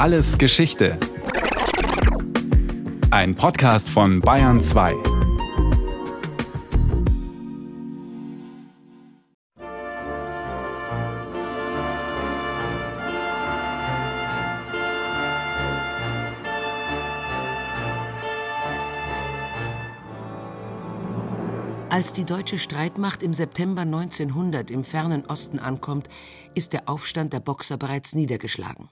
Alles Geschichte. Ein Podcast von Bayern 2. Als die deutsche Streitmacht im September 1900 im fernen Osten ankommt, ist der Aufstand der Boxer bereits niedergeschlagen.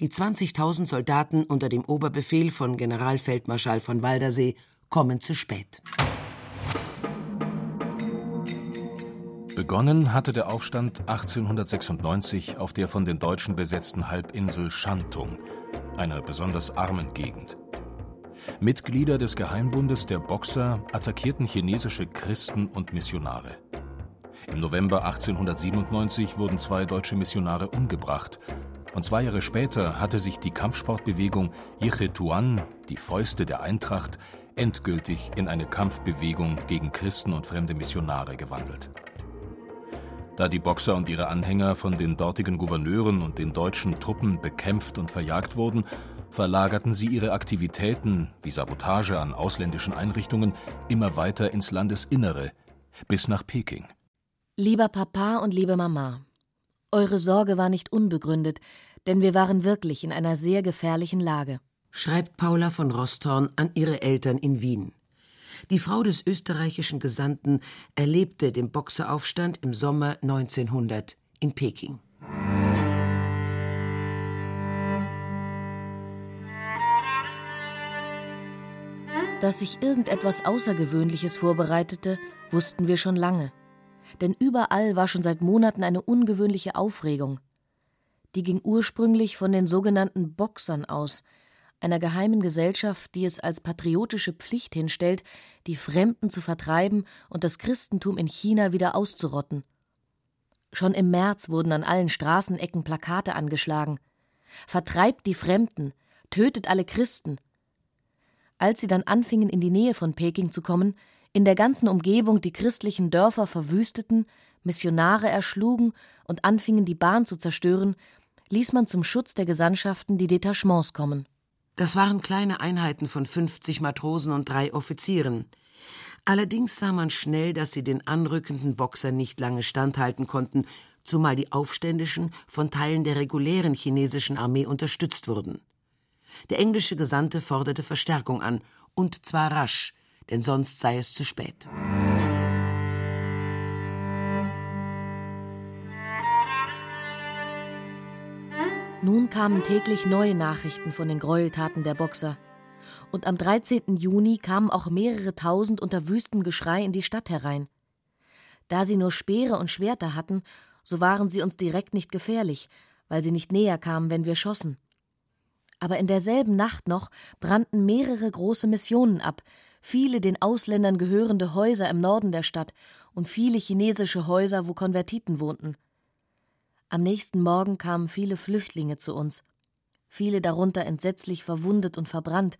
Die 20.000 Soldaten unter dem Oberbefehl von Generalfeldmarschall von Waldersee kommen zu spät. Begonnen hatte der Aufstand 1896 auf der von den Deutschen besetzten Halbinsel Schantung, einer besonders armen Gegend. Mitglieder des Geheimbundes der Boxer attackierten chinesische Christen und Missionare. Im November 1897 wurden zwei deutsche Missionare umgebracht, und zwei Jahre später hatte sich die Kampfsportbewegung Yiche Tuan, die Fäuste der Eintracht, endgültig in eine Kampfbewegung gegen Christen und fremde Missionare gewandelt. Da die Boxer und ihre Anhänger von den dortigen Gouverneuren und den deutschen Truppen bekämpft und verjagt wurden, verlagerten sie ihre Aktivitäten wie Sabotage an ausländischen Einrichtungen immer weiter ins Landesinnere, bis nach Peking. Lieber Papa und liebe Mama, eure Sorge war nicht unbegründet, denn wir waren wirklich in einer sehr gefährlichen Lage. Schreibt Paula von Rostorn an ihre Eltern in Wien. Die Frau des österreichischen Gesandten erlebte den Boxeraufstand im Sommer 1900 in Peking. Dass sich irgendetwas Außergewöhnliches vorbereitete, wussten wir schon lange. Denn überall war schon seit Monaten eine ungewöhnliche Aufregung. Die ging ursprünglich von den sogenannten Boxern aus, einer geheimen Gesellschaft, die es als patriotische Pflicht hinstellt, die Fremden zu vertreiben und das Christentum in China wieder auszurotten. Schon im März wurden an allen Straßenecken Plakate angeschlagen. Vertreibt die Fremden, tötet alle Christen, als sie dann anfingen, in die Nähe von Peking zu kommen, in der ganzen Umgebung die christlichen Dörfer verwüsteten, Missionare erschlugen und anfingen, die Bahn zu zerstören, ließ man zum Schutz der Gesandtschaften die Detachements kommen. Das waren kleine Einheiten von 50 Matrosen und drei Offizieren. Allerdings sah man schnell, dass sie den anrückenden Boxern nicht lange standhalten konnten, zumal die Aufständischen von Teilen der regulären chinesischen Armee unterstützt wurden. Der englische Gesandte forderte Verstärkung an, und zwar rasch, denn sonst sei es zu spät. Nun kamen täglich neue Nachrichten von den Gräueltaten der Boxer. Und am 13. Juni kamen auch mehrere tausend unter wüstem Geschrei in die Stadt herein. Da sie nur Speere und Schwerter hatten, so waren sie uns direkt nicht gefährlich, weil sie nicht näher kamen, wenn wir schossen. Aber in derselben Nacht noch brannten mehrere große Missionen ab, viele den Ausländern gehörende Häuser im Norden der Stadt und viele chinesische Häuser, wo Konvertiten wohnten. Am nächsten Morgen kamen viele Flüchtlinge zu uns, viele darunter entsetzlich verwundet und verbrannt,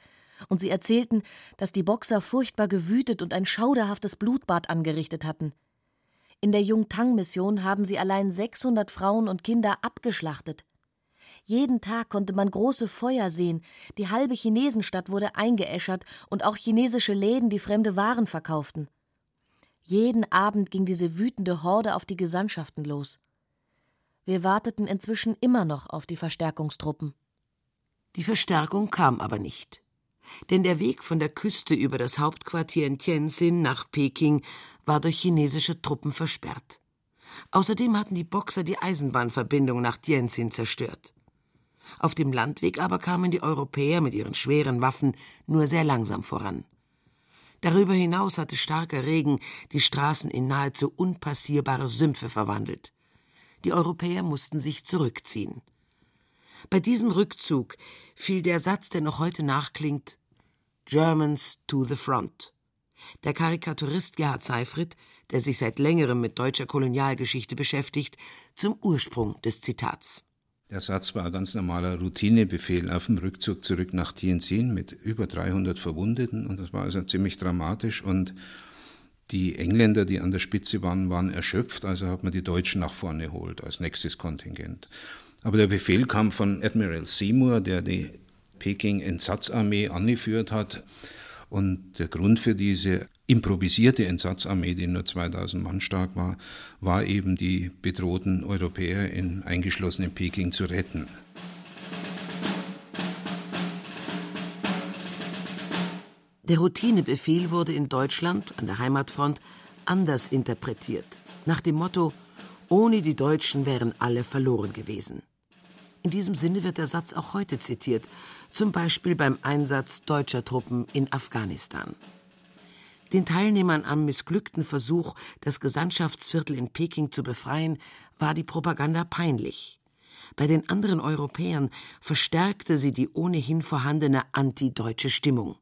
und sie erzählten, dass die Boxer furchtbar gewütet und ein schauderhaftes Blutbad angerichtet hatten. In der Jungtang-Mission haben sie allein 600 Frauen und Kinder abgeschlachtet. Jeden Tag konnte man große Feuer sehen, die halbe Chinesenstadt wurde eingeäschert und auch chinesische Läden, die fremde Waren verkauften. Jeden Abend ging diese wütende Horde auf die Gesandtschaften los. Wir warteten inzwischen immer noch auf die Verstärkungstruppen. Die Verstärkung kam aber nicht. Denn der Weg von der Küste über das Hauptquartier in Tianjin nach Peking war durch chinesische Truppen versperrt. Außerdem hatten die Boxer die Eisenbahnverbindung nach Tianjin zerstört. Auf dem Landweg aber kamen die Europäer mit ihren schweren Waffen nur sehr langsam voran. Darüber hinaus hatte starker Regen die Straßen in nahezu unpassierbare Sümpfe verwandelt. Die Europäer mussten sich zurückziehen. Bei diesem Rückzug fiel der Satz, der noch heute nachklingt Germans to the front. Der Karikaturist Gerhard Seifried, der sich seit längerem mit deutscher Kolonialgeschichte beschäftigt, zum Ursprung des Zitats. Der Satz war ein ganz normaler Routinebefehl auf dem Rückzug zurück nach Tianjin mit über 300 Verwundeten und das war also ziemlich dramatisch und die Engländer, die an der Spitze waren, waren erschöpft, also hat man die Deutschen nach vorne geholt als nächstes Kontingent. Aber der Befehl kam von Admiral Seymour, der die Peking-Entsatzarmee angeführt hat. Und der Grund für diese improvisierte Entsatzarmee, die nur 2000 Mann stark war, war eben die bedrohten Europäer in eingeschlossenen Peking zu retten. Der Routinebefehl wurde in Deutschland an der Heimatfront anders interpretiert, nach dem Motto Ohne die Deutschen wären alle verloren gewesen. In diesem Sinne wird der Satz auch heute zitiert, zum Beispiel beim Einsatz deutscher Truppen in Afghanistan. Den Teilnehmern am missglückten Versuch, das Gesandtschaftsviertel in Peking zu befreien, war die Propaganda peinlich. Bei den anderen Europäern verstärkte sie die ohnehin vorhandene antideutsche Stimmung.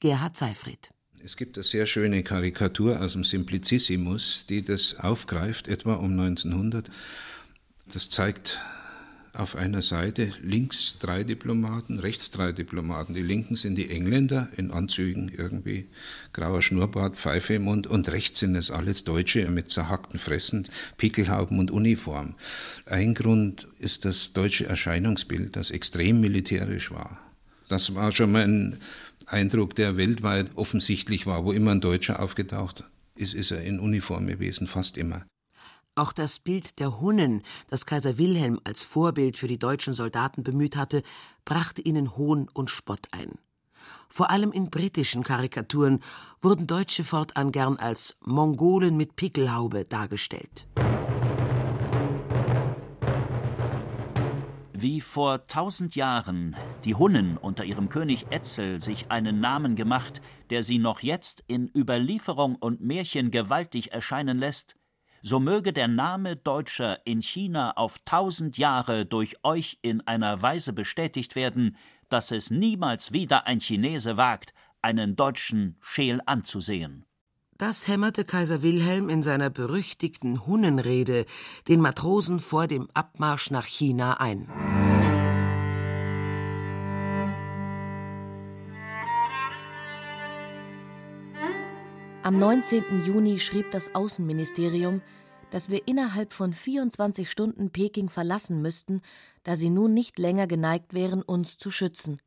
Gerhard Seifried. Es gibt eine sehr schöne Karikatur aus dem Simplicissimus, die das aufgreift, etwa um 1900. Das zeigt auf einer Seite links drei Diplomaten, rechts drei Diplomaten. Die linken sind die Engländer in Anzügen irgendwie, grauer Schnurrbart, Pfeife im Mund und rechts sind es alles Deutsche mit zerhackten Fressen, Pickelhauben und Uniform. Ein Grund ist das deutsche Erscheinungsbild, das extrem militärisch war. Das war schon mal ein Eindruck, der weltweit offensichtlich war. Wo immer ein Deutscher aufgetaucht ist, ist er in Uniform gewesen, fast immer. Auch das Bild der Hunnen, das Kaiser Wilhelm als Vorbild für die deutschen Soldaten bemüht hatte, brachte ihnen Hohn und Spott ein. Vor allem in britischen Karikaturen wurden Deutsche fortan gern als Mongolen mit Pickelhaube dargestellt. Wie vor tausend Jahren die Hunnen unter ihrem König Etzel sich einen Namen gemacht, der sie noch jetzt in Überlieferung und Märchen gewaltig erscheinen lässt, so möge der Name Deutscher in China auf tausend Jahre durch euch in einer Weise bestätigt werden, dass es niemals wieder ein Chinese wagt, einen Deutschen scheel anzusehen. Das hämmerte Kaiser Wilhelm in seiner berüchtigten Hunnenrede den Matrosen vor dem Abmarsch nach China ein. Am 19. Juni schrieb das Außenministerium, dass wir innerhalb von 24 Stunden Peking verlassen müssten, da sie nun nicht länger geneigt wären, uns zu schützen.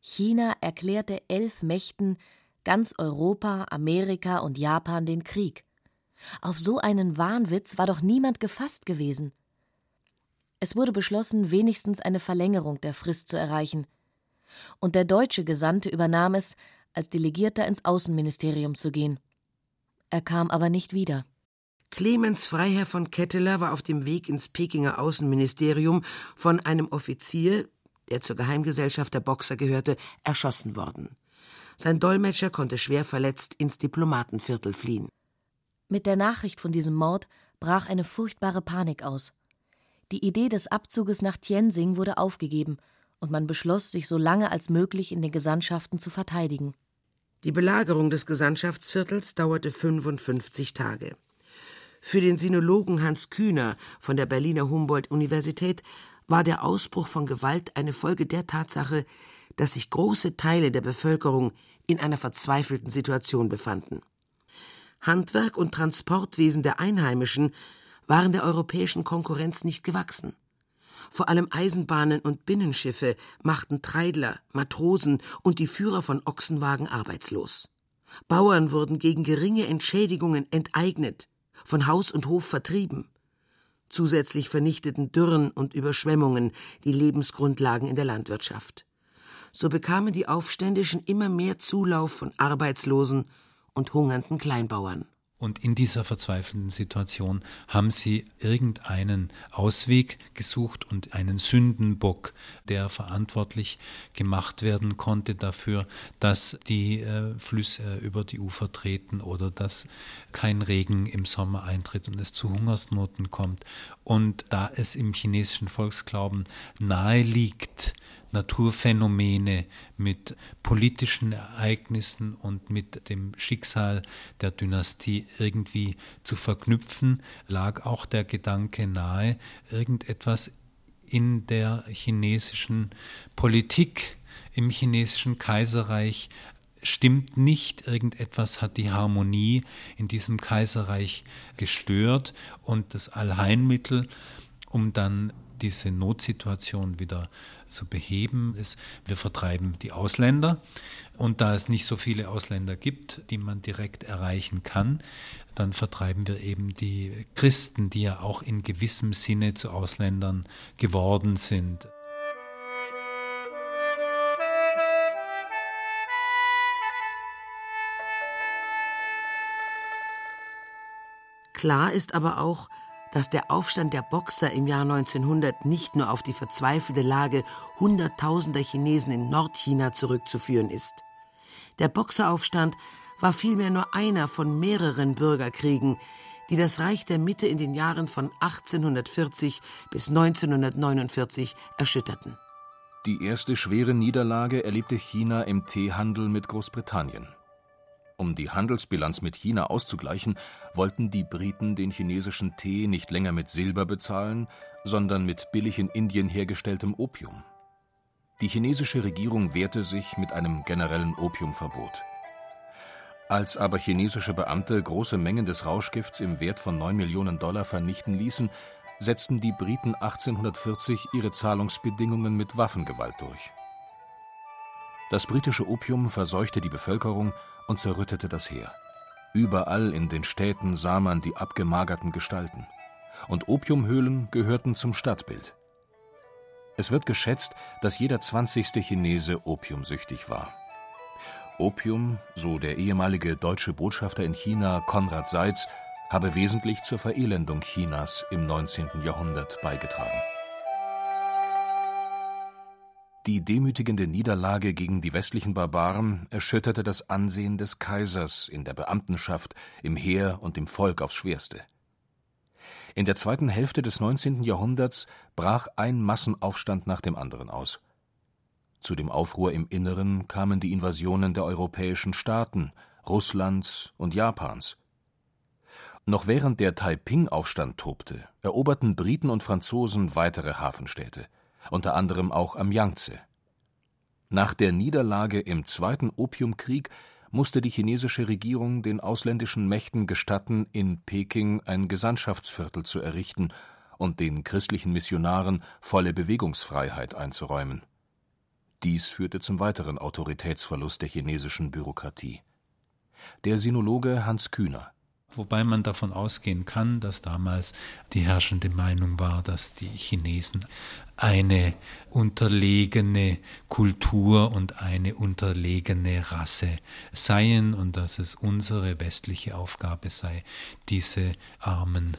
China erklärte elf Mächten, ganz Europa, Amerika und Japan den Krieg. Auf so einen Wahnwitz war doch niemand gefasst gewesen. Es wurde beschlossen, wenigstens eine Verlängerung der Frist zu erreichen. Und der deutsche Gesandte übernahm es, als Delegierter ins Außenministerium zu gehen. Er kam aber nicht wieder. Clemens Freiherr von Ketteler war auf dem Weg ins Pekinger Außenministerium von einem Offizier, der zur Geheimgesellschaft der Boxer gehörte, erschossen worden. Sein Dolmetscher konnte schwer verletzt ins Diplomatenviertel fliehen. Mit der Nachricht von diesem Mord brach eine furchtbare Panik aus. Die Idee des Abzuges nach Tianjin wurde aufgegeben und man beschloss, sich so lange als möglich in den Gesandtschaften zu verteidigen. Die Belagerung des Gesandtschaftsviertels dauerte 55 Tage. Für den Sinologen Hans Kühner von der Berliner Humboldt-Universität war der Ausbruch von Gewalt eine Folge der Tatsache, dass sich große Teile der Bevölkerung in einer verzweifelten Situation befanden. Handwerk und Transportwesen der Einheimischen waren der europäischen Konkurrenz nicht gewachsen. Vor allem Eisenbahnen und Binnenschiffe machten Treidler, Matrosen und die Führer von Ochsenwagen arbeitslos. Bauern wurden gegen geringe Entschädigungen enteignet, von Haus und Hof vertrieben. Zusätzlich vernichteten Dürren und Überschwemmungen die Lebensgrundlagen in der Landwirtschaft. So bekamen die Aufständischen immer mehr Zulauf von Arbeitslosen und hungernden Kleinbauern. Und in dieser verzweifelten Situation haben sie irgendeinen Ausweg gesucht und einen Sündenbock, der verantwortlich gemacht werden konnte dafür, dass die äh, Flüsse über die Ufer treten oder dass kein Regen im Sommer eintritt und es zu Hungersnoten kommt. Und da es im chinesischen Volksglauben nahe liegt, Naturphänomene mit politischen Ereignissen und mit dem Schicksal der Dynastie irgendwie zu verknüpfen, lag auch der Gedanke nahe, irgendetwas in der chinesischen Politik, im chinesischen Kaiserreich. Stimmt nicht, irgendetwas hat die Harmonie in diesem Kaiserreich gestört und das Allheilmittel um dann diese Notsituation wieder zu beheben, ist, wir vertreiben die Ausländer. Und da es nicht so viele Ausländer gibt, die man direkt erreichen kann, dann vertreiben wir eben die Christen, die ja auch in gewissem Sinne zu Ausländern geworden sind. Klar ist aber auch, dass der Aufstand der Boxer im Jahr 1900 nicht nur auf die verzweifelte Lage Hunderttausender Chinesen in Nordchina zurückzuführen ist. Der Boxeraufstand war vielmehr nur einer von mehreren Bürgerkriegen, die das Reich der Mitte in den Jahren von 1840 bis 1949 erschütterten. Die erste schwere Niederlage erlebte China im Teehandel mit Großbritannien. Um die Handelsbilanz mit China auszugleichen, wollten die Briten den chinesischen Tee nicht länger mit Silber bezahlen, sondern mit billig in Indien hergestelltem Opium. Die chinesische Regierung wehrte sich mit einem generellen Opiumverbot. Als aber chinesische Beamte große Mengen des Rauschgifts im Wert von 9 Millionen Dollar vernichten ließen, setzten die Briten 1840 ihre Zahlungsbedingungen mit Waffengewalt durch. Das britische Opium verseuchte die Bevölkerung und zerrüttete das Heer. Überall in den Städten sah man die abgemagerten Gestalten. Und Opiumhöhlen gehörten zum Stadtbild. Es wird geschätzt, dass jeder zwanzigste Chinese opiumsüchtig war. Opium, so der ehemalige deutsche Botschafter in China Konrad Seitz, habe wesentlich zur Verelendung Chinas im 19. Jahrhundert beigetragen. Die demütigende Niederlage gegen die westlichen Barbaren erschütterte das Ansehen des Kaisers in der Beamtenschaft, im Heer und im Volk aufs Schwerste. In der zweiten Hälfte des 19. Jahrhunderts brach ein Massenaufstand nach dem anderen aus. Zu dem Aufruhr im Inneren kamen die Invasionen der europäischen Staaten, Russlands und Japans. Noch während der Taiping-Aufstand tobte, eroberten Briten und Franzosen weitere Hafenstädte unter anderem auch am Yangtze. Nach der Niederlage im Zweiten Opiumkrieg musste die chinesische Regierung den ausländischen Mächten gestatten, in Peking ein Gesandtschaftsviertel zu errichten und den christlichen Missionaren volle Bewegungsfreiheit einzuräumen. Dies führte zum weiteren Autoritätsverlust der chinesischen Bürokratie. Der Sinologe Hans Kühner Wobei man davon ausgehen kann, dass damals die herrschende Meinung war, dass die Chinesen eine unterlegene Kultur und eine unterlegene Rasse seien und dass es unsere westliche Aufgabe sei, diese armen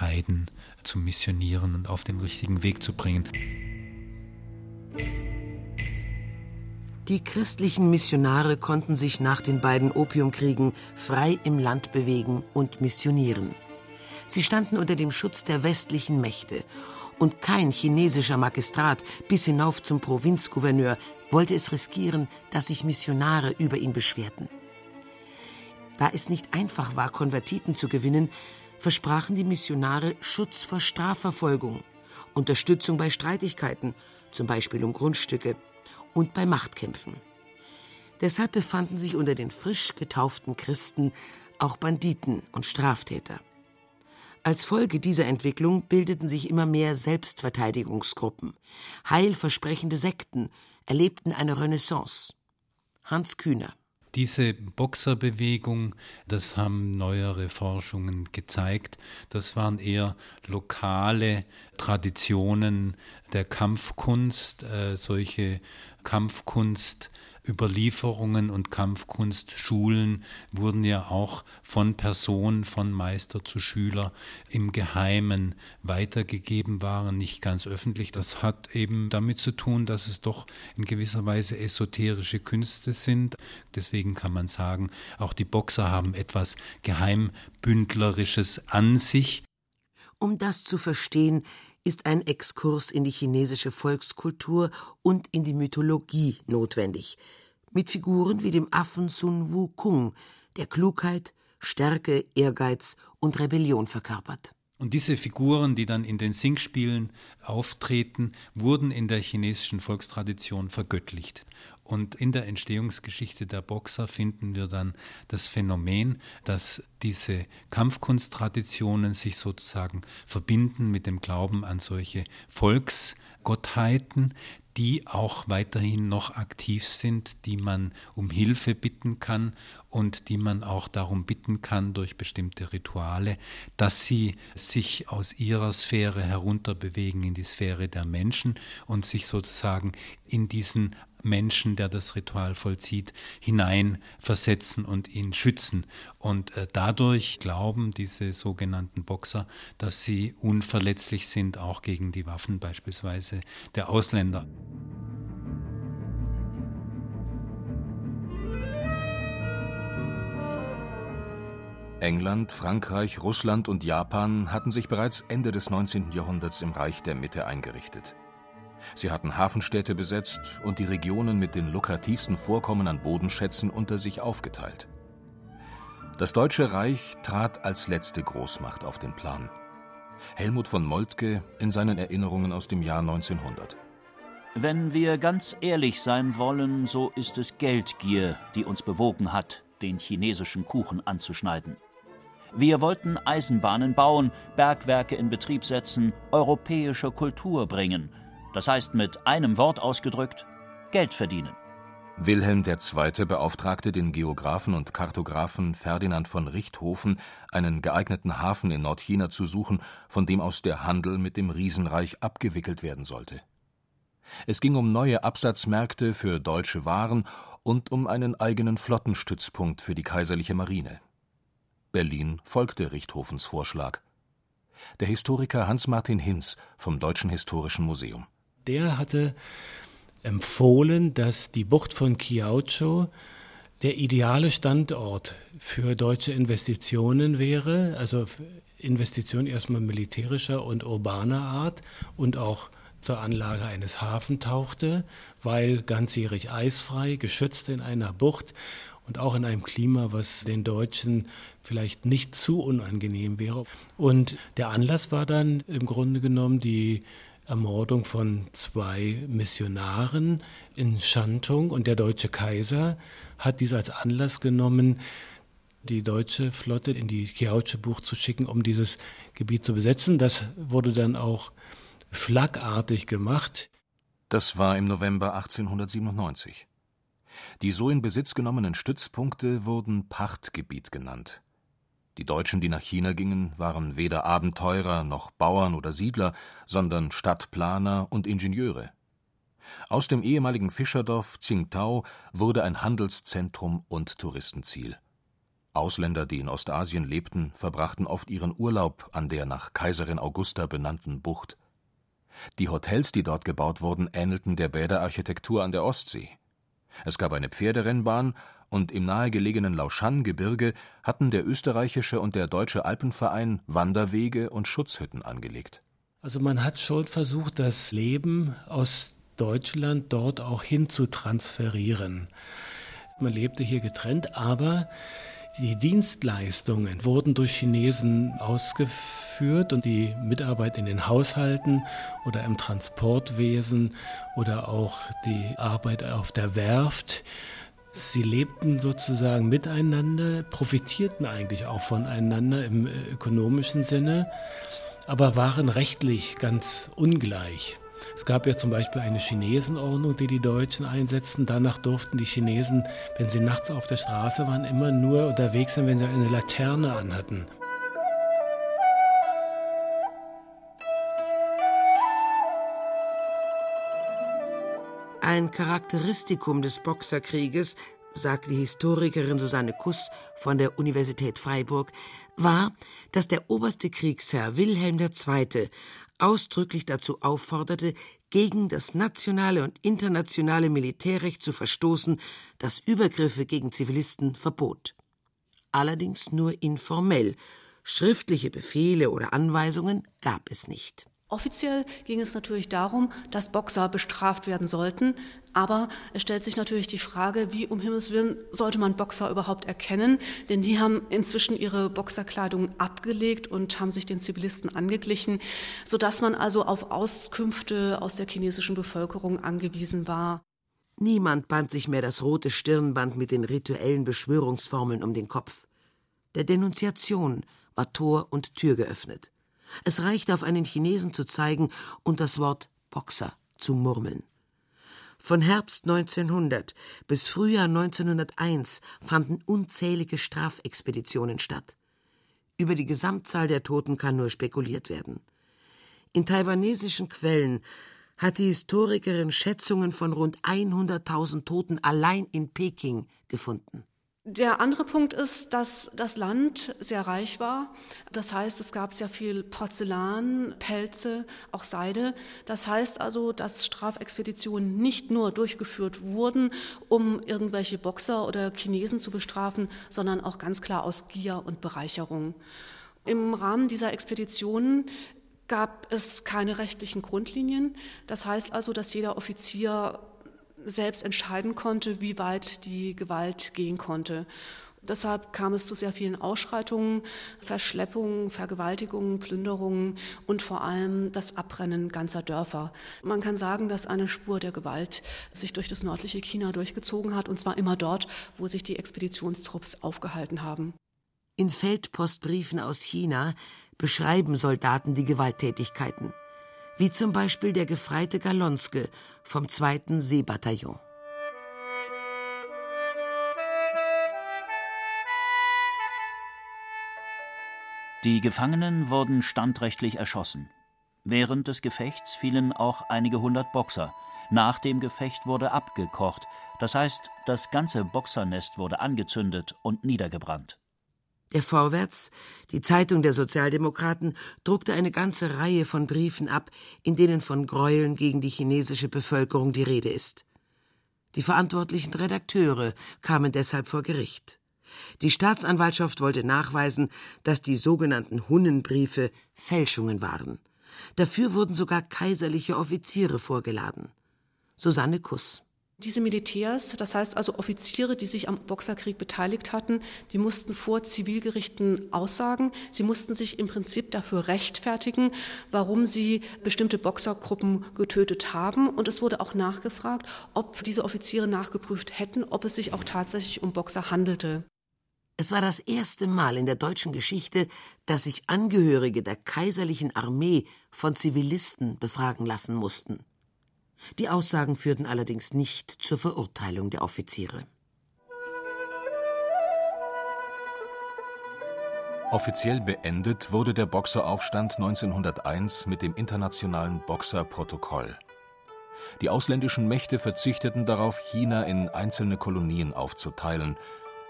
Heiden zu missionieren und auf den richtigen Weg zu bringen. Die christlichen Missionare konnten sich nach den beiden Opiumkriegen frei im Land bewegen und missionieren. Sie standen unter dem Schutz der westlichen Mächte und kein chinesischer Magistrat bis hinauf zum Provinzgouverneur wollte es riskieren, dass sich Missionare über ihn beschwerten. Da es nicht einfach war, Konvertiten zu gewinnen, versprachen die Missionare Schutz vor Strafverfolgung, Unterstützung bei Streitigkeiten, zum Beispiel um Grundstücke, und bei Machtkämpfen. Deshalb befanden sich unter den frisch getauften Christen auch Banditen und Straftäter. Als Folge dieser Entwicklung bildeten sich immer mehr Selbstverteidigungsgruppen. Heilversprechende Sekten erlebten eine Renaissance. Hans Kühner diese Boxerbewegung, das haben neuere Forschungen gezeigt, das waren eher lokale Traditionen der Kampfkunst, äh, solche Kampfkunst Überlieferungen und Kampfkunstschulen wurden ja auch von Person, von Meister zu Schüler im Geheimen weitergegeben, waren nicht ganz öffentlich. Das hat eben damit zu tun, dass es doch in gewisser Weise esoterische Künste sind. Deswegen kann man sagen, auch die Boxer haben etwas Geheimbündlerisches an sich. Um das zu verstehen, ist ein Exkurs in die chinesische Volkskultur und in die Mythologie notwendig, mit Figuren wie dem Affen Sun Wukong, der Klugheit, Stärke, Ehrgeiz und Rebellion verkörpert. Und diese Figuren, die dann in den Singspielen auftreten, wurden in der chinesischen Volkstradition vergöttlicht. Und in der Entstehungsgeschichte der Boxer finden wir dann das Phänomen, dass diese Kampfkunsttraditionen sich sozusagen verbinden mit dem Glauben an solche Volksgottheiten, die auch weiterhin noch aktiv sind, die man um Hilfe bitten kann und die man auch darum bitten kann durch bestimmte Rituale, dass sie sich aus ihrer Sphäre herunterbewegen in die Sphäre der Menschen und sich sozusagen in diesen Menschen, der das Ritual vollzieht, hineinversetzen und ihn schützen. Und äh, dadurch glauben diese sogenannten Boxer, dass sie unverletzlich sind, auch gegen die Waffen beispielsweise der Ausländer. England, Frankreich, Russland und Japan hatten sich bereits Ende des 19. Jahrhunderts im Reich der Mitte eingerichtet. Sie hatten Hafenstädte besetzt und die Regionen mit den lukrativsten Vorkommen an Bodenschätzen unter sich aufgeteilt. Das Deutsche Reich trat als letzte Großmacht auf den Plan. Helmut von Moltke in seinen Erinnerungen aus dem Jahr 1900. Wenn wir ganz ehrlich sein wollen, so ist es Geldgier, die uns bewogen hat, den chinesischen Kuchen anzuschneiden. Wir wollten Eisenbahnen bauen, Bergwerke in Betrieb setzen, europäische Kultur bringen das heißt mit einem Wort ausgedrückt Geld verdienen. Wilhelm II. beauftragte den Geographen und Kartografen Ferdinand von Richthofen, einen geeigneten Hafen in Nordchina zu suchen, von dem aus der Handel mit dem Riesenreich abgewickelt werden sollte. Es ging um neue Absatzmärkte für deutsche Waren und um einen eigenen Flottenstützpunkt für die kaiserliche Marine. Berlin folgte Richthofens Vorschlag. Der Historiker Hans-Martin Hinz vom Deutschen Historischen Museum der hatte empfohlen, dass die Bucht von Kiaucho der ideale Standort für deutsche Investitionen wäre, also Investitionen erstmal militärischer und urbaner Art und auch zur Anlage eines Hafens tauchte, weil ganzjährig eisfrei, geschützt in einer Bucht und auch in einem Klima, was den Deutschen vielleicht nicht zu unangenehm wäre. Und der Anlass war dann im Grunde genommen die Ermordung von zwei Missionaren in Schantung und der deutsche Kaiser hat dies als Anlass genommen, die deutsche Flotte in die Kiautsche-Bucht zu schicken, um dieses Gebiet zu besetzen. Das wurde dann auch schlagartig gemacht. Das war im November 1897. Die so in Besitz genommenen Stützpunkte wurden Pachtgebiet genannt. Die Deutschen, die nach China gingen, waren weder Abenteurer noch Bauern oder Siedler, sondern Stadtplaner und Ingenieure. Aus dem ehemaligen Fischerdorf Tsingtao wurde ein Handelszentrum und Touristenziel. Ausländer, die in Ostasien lebten, verbrachten oft ihren Urlaub an der nach Kaiserin Augusta benannten Bucht. Die Hotels, die dort gebaut wurden, ähnelten der Bäderarchitektur an der Ostsee. Es gab eine Pferderennbahn und im nahegelegenen Lauschan-Gebirge hatten der österreichische und der deutsche Alpenverein Wanderwege und Schutzhütten angelegt. Also man hat schon versucht, das Leben aus Deutschland dort auch hin zu transferieren. Man lebte hier getrennt, aber die Dienstleistungen wurden durch Chinesen ausgeführt und die Mitarbeit in den Haushalten oder im Transportwesen oder auch die Arbeit auf der Werft Sie lebten sozusagen miteinander, profitierten eigentlich auch voneinander im äh, ökonomischen Sinne, aber waren rechtlich ganz ungleich. Es gab ja zum Beispiel eine Chinesenordnung, die die Deutschen einsetzten. Danach durften die Chinesen, wenn sie nachts auf der Straße waren, immer nur unterwegs sein, wenn sie eine Laterne anhatten. Ein Charakteristikum des Boxerkrieges, sagt die Historikerin Susanne Kuss von der Universität Freiburg, war, dass der oberste Kriegsherr Wilhelm II. Ausdrücklich dazu aufforderte, gegen das nationale und internationale Militärrecht zu verstoßen, das Übergriffe gegen Zivilisten verbot. Allerdings nur informell, schriftliche Befehle oder Anweisungen gab es nicht. Offiziell ging es natürlich darum, dass Boxer bestraft werden sollten, aber es stellt sich natürlich die Frage, wie um Himmels Willen sollte man Boxer überhaupt erkennen, denn die haben inzwischen ihre Boxerkleidung abgelegt und haben sich den Zivilisten angeglichen, sodass man also auf Auskünfte aus der chinesischen Bevölkerung angewiesen war. Niemand band sich mehr das rote Stirnband mit den rituellen Beschwörungsformeln um den Kopf. Der Denunziation war Tor und Tür geöffnet. Es reichte auf einen Chinesen zu zeigen und das Wort Boxer zu murmeln. Von Herbst 1900 bis Frühjahr 1901 fanden unzählige Strafexpeditionen statt. Über die Gesamtzahl der Toten kann nur spekuliert werden. In taiwanesischen Quellen hat die Historikerin Schätzungen von rund 100.000 Toten allein in Peking gefunden. Der andere Punkt ist, dass das Land sehr reich war. Das heißt, es gab sehr viel Porzellan, Pelze, auch Seide. Das heißt also, dass Strafexpeditionen nicht nur durchgeführt wurden, um irgendwelche Boxer oder Chinesen zu bestrafen, sondern auch ganz klar aus Gier und Bereicherung. Im Rahmen dieser Expeditionen gab es keine rechtlichen Grundlinien. Das heißt also, dass jeder Offizier selbst entscheiden konnte, wie weit die Gewalt gehen konnte. Deshalb kam es zu sehr vielen Ausschreitungen, Verschleppungen, Vergewaltigungen, Plünderungen und vor allem das Abrennen ganzer Dörfer. Man kann sagen, dass eine Spur der Gewalt sich durch das nördliche China durchgezogen hat, und zwar immer dort, wo sich die Expeditionstrupps aufgehalten haben. In Feldpostbriefen aus China beschreiben Soldaten die Gewalttätigkeiten wie zum Beispiel der Gefreite Galonske vom 2. Seebataillon. Die Gefangenen wurden standrechtlich erschossen. Während des Gefechts fielen auch einige hundert Boxer. Nach dem Gefecht wurde abgekocht, das heißt, das ganze Boxernest wurde angezündet und niedergebrannt. Der Vorwärts, die Zeitung der Sozialdemokraten, druckte eine ganze Reihe von Briefen ab, in denen von Gräueln gegen die chinesische Bevölkerung die Rede ist. Die verantwortlichen Redakteure kamen deshalb vor Gericht. Die Staatsanwaltschaft wollte nachweisen, dass die sogenannten Hunnenbriefe Fälschungen waren. Dafür wurden sogar kaiserliche Offiziere vorgeladen. Susanne Kuss diese Militärs, das heißt also Offiziere, die sich am Boxerkrieg beteiligt hatten, die mussten vor Zivilgerichten aussagen. Sie mussten sich im Prinzip dafür rechtfertigen, warum sie bestimmte Boxergruppen getötet haben. Und es wurde auch nachgefragt, ob diese Offiziere nachgeprüft hätten, ob es sich auch tatsächlich um Boxer handelte. Es war das erste Mal in der deutschen Geschichte, dass sich Angehörige der kaiserlichen Armee von Zivilisten befragen lassen mussten. Die Aussagen führten allerdings nicht zur Verurteilung der Offiziere. Offiziell beendet wurde der Boxeraufstand 1901 mit dem Internationalen Boxerprotokoll. Die ausländischen Mächte verzichteten darauf, China in einzelne Kolonien aufzuteilen,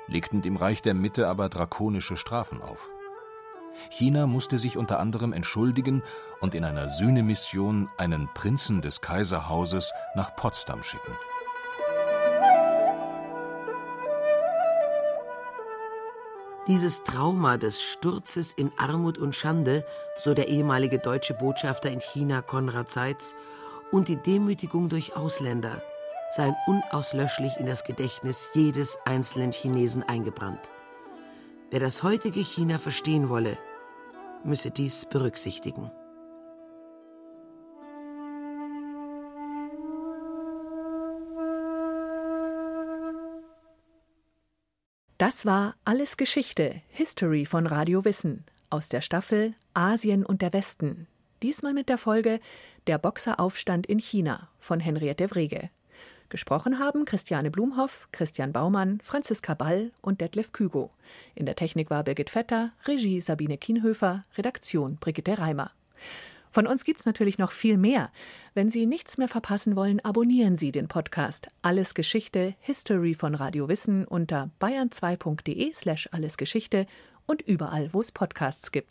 legten dem Reich der Mitte aber drakonische Strafen auf. China musste sich unter anderem entschuldigen und in einer Sühnemission einen Prinzen des Kaiserhauses nach Potsdam schicken. Dieses Trauma des Sturzes in Armut und Schande, so der ehemalige deutsche Botschafter in China Konrad Seitz, und die Demütigung durch Ausländer seien unauslöschlich in das Gedächtnis jedes einzelnen Chinesen eingebrannt. Wer das heutige China verstehen wolle, müsse dies berücksichtigen. Das war Alles Geschichte, History von Radio Wissen aus der Staffel Asien und der Westen. Diesmal mit der Folge Der Boxeraufstand in China von Henriette Wrege. Gesprochen haben Christiane Blumhoff, Christian Baumann, Franziska Ball und Detlef Kügo. In der Technik war Birgit Vetter, Regie Sabine Kienhöfer, Redaktion Brigitte Reimer. Von uns gibt's natürlich noch viel mehr. Wenn Sie nichts mehr verpassen wollen, abonnieren Sie den Podcast Alles Geschichte History von Radio Wissen unter bayern2.de slash allesgeschichte und überall, wo es Podcasts gibt.